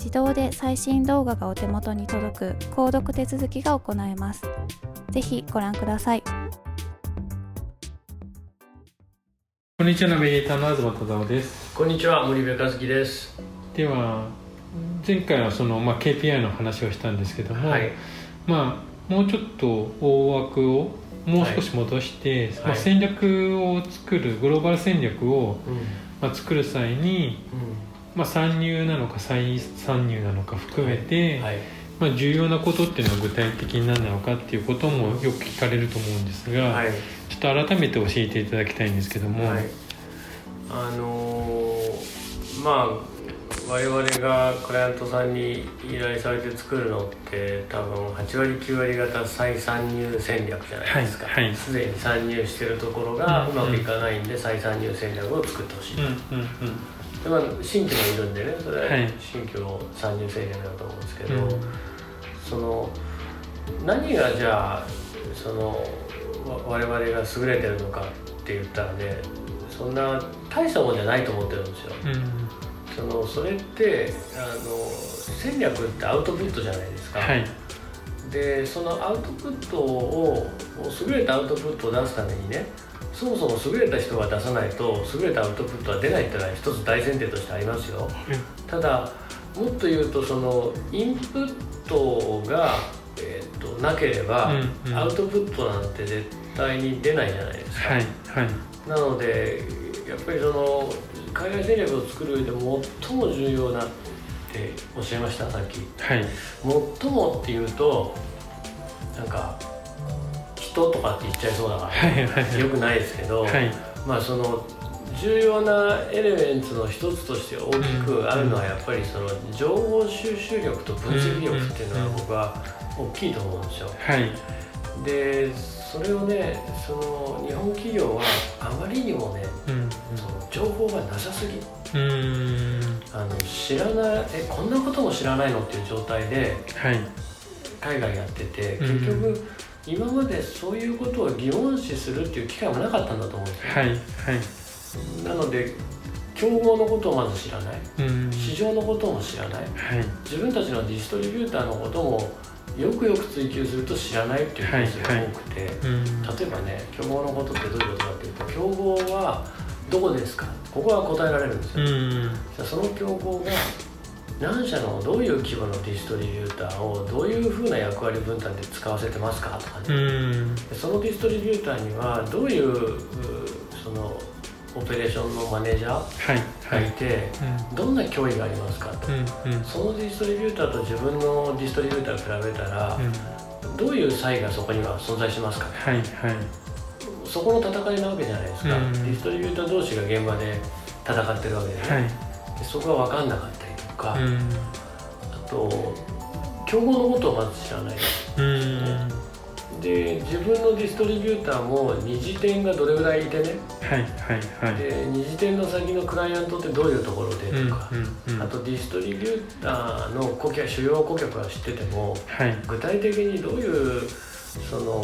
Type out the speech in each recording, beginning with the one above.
自動で最新動画がお手元に届く購読手続きが行えます。ぜひご覧ください。こんにちは、ナビゲーターの東忠夫です。こんにちは、森部和樹です。では、前回はその、まあ、KPI の話をしたんですけども、はい、まあ、もうちょっと大枠をもう少し戻して、はい、まあ、戦略を作るグローバル戦略を、うん、まあ、作る際に、うんまあ、参入なのか再参入なのか含めて、はいはい、まあ、重要なことっていうのは具体的に何なのかっていうこともよく聞かれると思うんですが、はい、ちょっと改めて教えていただきたいんですけども。あのー、まあ我々がクライアントさんに依頼されて作るのって多分8割9割方再参入戦略じゃないですか。すで、はいはい、に参入してるところがうまくいかないんで再参入戦略を作ってほしいと。うんうんうん。でまあ、新規もいるんでねそれは新規の参入制限だと思うんですけど、はい、その何がじゃあその我々が優れてるのかって言ったらねそんな大したもんじゃないと思ってるんですよ。うん、そのそれってあの戦略ってアウトプットじゃないですか。はい、でそのアウトプットを優れたアウトプットを出すためにねそもそも優れた人が出さないと優れたアウトプットは出ないっていうのは一つ大前提としてありますよ、ただもっと言うとそのインプットが、えーと、なければ、うんうん、アウトプットなんて絶対に出ないじゃないですか、はいはい、なのでやっぱりその海外戦略を作る上で最も重要なっておっしゃいましたさっき、はい、最もっていうとなんか人とかって言っちゃいそうだから、はいよくないですけど、はい、まあその重要なエレメンツの一つとして大きくあるのはやっぱりその情報収集力と分析力っていうのが僕は大きいと思うんですよ。はい、でそれをねその日本企業はあまりにもね、うん、その情報がなさすぎ。あの知らないえこんなことも知らないのっていう状態で、はい、海外やってて結局、うん今までそういうことを疑問視するっていう機会もなかったんだと思うんですよ、はいはい、なので競合のことをまず知らない、市場のことも知らない、はい、自分たちのディストリビューターのこともよくよく追求すると知らないっていうケースが多くて、例えばね競合のことってどういうことかっていうと競合はどこですか？ここは答えられるんですよ、じゃその競合が何社のどういう規模のディストリビューターをどういうふうな役割分担で使わせてますかとかね。そのディストリビューターにはどういうそのオペレーションのマネージャーがいて、はい。はい、どんな脅威がありますかと、うんうん、そのディストリビューターと自分のディストリビューターを比べたら、うん、どういう差異がそこには存在しますかね。はいはい。そこの戦いなわけじゃないですか、うん。ディストリビューター同士が現場で戦ってるわけで,、はい。でそこが分かんなかったりとか、うん。あと競合のことをまず知らない。うん。で自分のディストリビューターも二次店がどれぐらいいてね。はいはいはい。で二次店の先のクライアントってどういうところでうんとか、うんうんあとディストリビューターの顧客主要顧客は知っててもはい。具体的にどういうその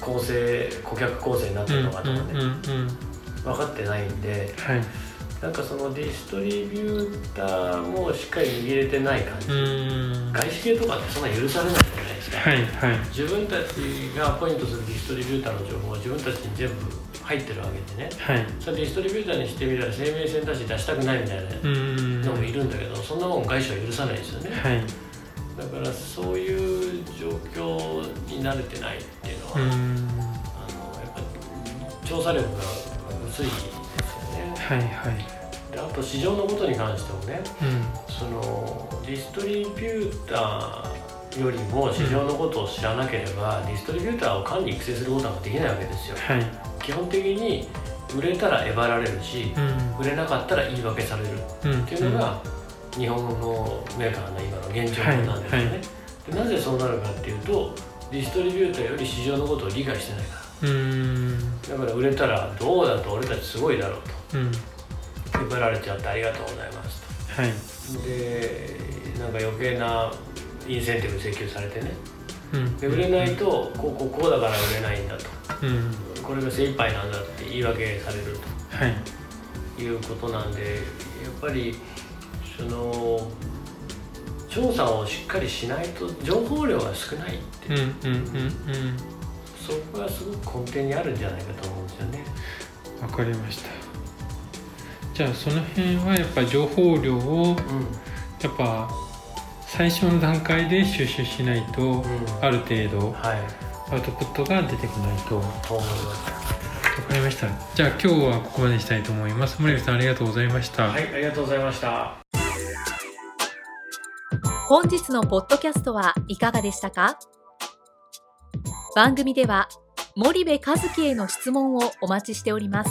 構成顧客構成になってうんるのかとかね、うんうん。分かってないんではいなんかそのディストリビューターもしっかり握れてない感じ、うん。外資系とかってそんな許されないじゃないですか、はいはい。自分たちがアポイントするディストリビューターの情報は自分たちに全部入ってるわけでね。はい。それディストリビューターにしてみたら生命線だし出したくないみたいなうんのもいるんだけどそんなもん外資は許さないですよね。はい。だからそういう状況に慣れてないっていうのは、うん。あのやっぱ調査力が薄いですよね。はいはい。であと市場のことに関してもねうんそのディストリビューターよりも市場のことを知らなければ、ディストリビューターを管理育成することができないわけですよ。はい。基本的に売れたらえばられるしうん。売れなかったら言い訳される。うん。っていうのが日本のメーカーの今の現状なんですよね、はい。はい。でなぜそうなるかっていうとディストリビューターより市場のことを理解してないかうん。らだから売れたらどうだと俺たちすごいだろううんとえばられちゃってありがとうございますはい。とでなんか余計なインセンティブ請求されてね。うん。で売れないとこうこうこうだから売れないんだと。うん。これが精一杯なんだって言い訳されるはい。ということなんでやっぱりその調査をしっかりしないと情報量が少ないって、うんうんうんうん。そこがすごく根底にあるんじゃないかと思うんですよね。わかりましたじゃあその辺はやっぱ情報量をうんやっぱ最初の段階で収集しないと、んある程度はいアウトプットが出てこないと。わと思います。かりました。じゃあ今日はここまでにしたいと思います。森口さんありがとうございました、はい、ありがとうございました。本日のポッドキャストはいかがでしたか？番組では森部和樹への質問をお待ちしております